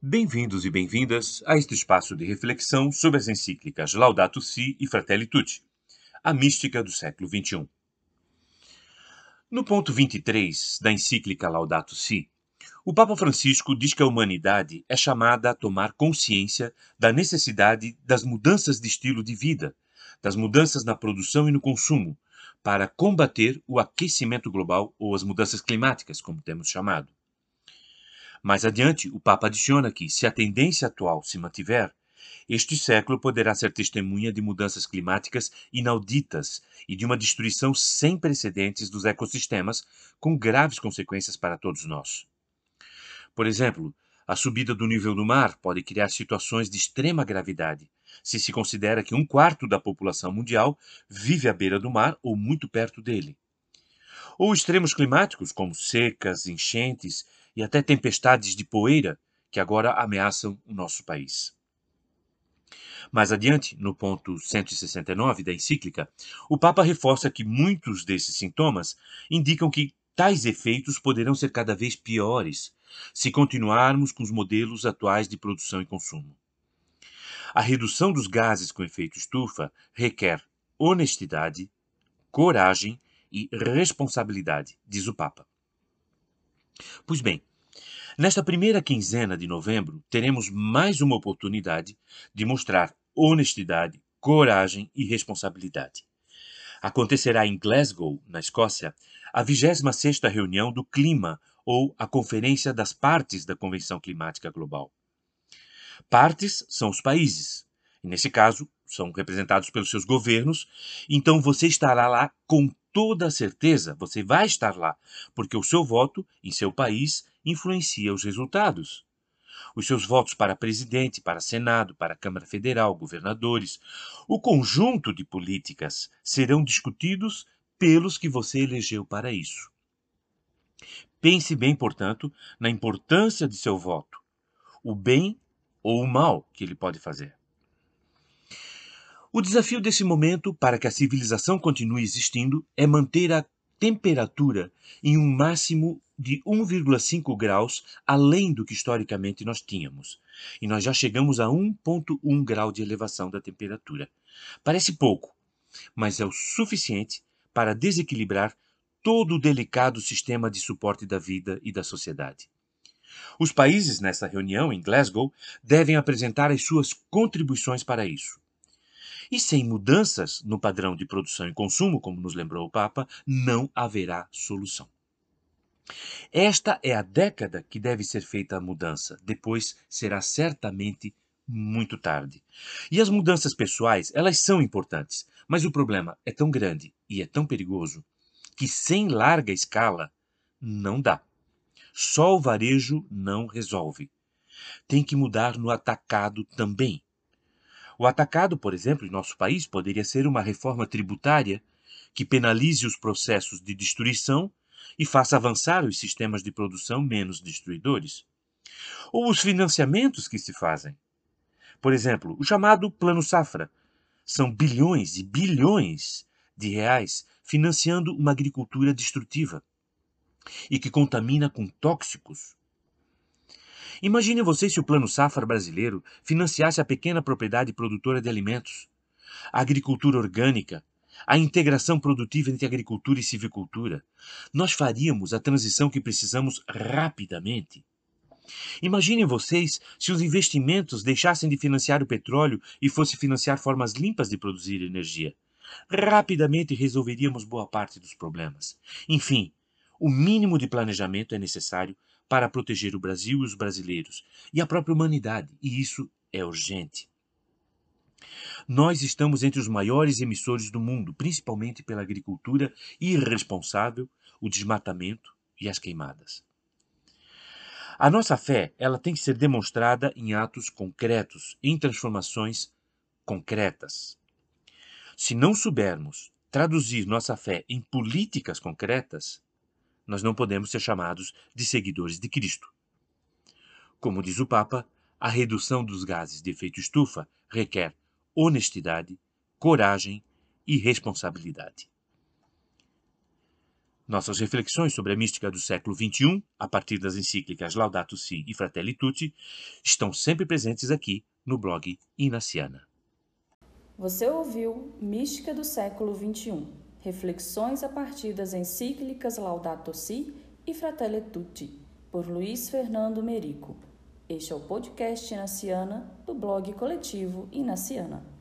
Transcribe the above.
Bem-vindos e bem-vindas a este espaço de reflexão sobre as encíclicas Laudato Si e Fratelli Tutti, a mística do século XXI. No ponto 23 da encíclica Laudato Si, o Papa Francisco diz que a humanidade é chamada a tomar consciência da necessidade das mudanças de estilo de vida, das mudanças na produção e no consumo, para combater o aquecimento global ou as mudanças climáticas, como temos chamado. Mais adiante, o Papa adiciona que, se a tendência atual se mantiver, este século poderá ser testemunha de mudanças climáticas inauditas e de uma destruição sem precedentes dos ecossistemas, com graves consequências para todos nós. Por exemplo, a subida do nível do mar pode criar situações de extrema gravidade, se se considera que um quarto da população mundial vive à beira do mar ou muito perto dele. Ou extremos climáticos, como secas, enchentes e até tempestades de poeira, que agora ameaçam o nosso país. Mais adiante, no ponto 169 da encíclica, o Papa reforça que muitos desses sintomas indicam que tais efeitos poderão ser cada vez piores se continuarmos com os modelos atuais de produção e consumo. A redução dos gases com efeito estufa requer honestidade, coragem e responsabilidade, diz o Papa. Pois bem, nesta primeira quinzena de novembro, teremos mais uma oportunidade de mostrar honestidade, coragem e responsabilidade. Acontecerá em Glasgow, na Escócia, a 26ª reunião do Clima, ou a Conferência das Partes da Convenção Climática Global. Partes são os países, e nesse caso são representados pelos seus governos, então você estará lá com toda certeza, você vai estar lá, porque o seu voto em seu país influencia os resultados. Os seus votos para presidente, para Senado, para Câmara Federal, governadores, o conjunto de políticas serão discutidos pelos que você elegeu para isso. Pense bem, portanto, na importância de seu voto, o bem ou o mal que ele pode fazer. O desafio desse momento para que a civilização continue existindo é manter a temperatura em um máximo de 1,5 graus além do que historicamente nós tínhamos. E nós já chegamos a 1,1 grau de elevação da temperatura. Parece pouco, mas é o suficiente para desequilibrar todo o delicado sistema de suporte da vida e da sociedade. Os países nessa reunião em Glasgow devem apresentar as suas contribuições para isso. E sem mudanças no padrão de produção e consumo, como nos lembrou o Papa, não haverá solução. Esta é a década que deve ser feita a mudança, depois será certamente muito tarde. E as mudanças pessoais, elas são importantes, mas o problema é tão grande e é tão perigoso que sem larga escala não dá. Só o varejo não resolve. Tem que mudar no atacado também. O atacado, por exemplo, em nosso país, poderia ser uma reforma tributária que penalize os processos de destruição e faça avançar os sistemas de produção menos destruidores. Ou os financiamentos que se fazem. Por exemplo, o chamado Plano Safra. São bilhões e bilhões de reais financiando uma agricultura destrutiva e que contamina com tóxicos. Imagine você se o Plano Safra brasileiro financiasse a pequena propriedade produtora de alimentos, a agricultura orgânica, a integração produtiva entre agricultura e civicultura. Nós faríamos a transição que precisamos rapidamente. Imaginem vocês se os investimentos deixassem de financiar o petróleo e fossem financiar formas limpas de produzir energia rapidamente resolveríamos boa parte dos problemas. Enfim, o mínimo de planejamento é necessário para proteger o Brasil e os brasileiros e a própria humanidade, e isso é urgente. Nós estamos entre os maiores emissores do mundo, principalmente pela agricultura irresponsável, o desmatamento e as queimadas. A nossa fé, ela tem que ser demonstrada em atos concretos, em transformações concretas. Se não soubermos traduzir nossa fé em políticas concretas, nós não podemos ser chamados de seguidores de Cristo. Como diz o Papa, a redução dos gases de efeito estufa requer honestidade, coragem e responsabilidade. Nossas reflexões sobre a mística do século XXI, a partir das encíclicas Laudato Si e Fratelli Tutti, estão sempre presentes aqui no blog Inaciana. Você ouviu Mística do século XXI, reflexões a partir das encíclicas Laudato Si e Fratelli Tutti, por Luiz Fernando Merico. Este é o podcast Inaciana do blog coletivo Inaciana.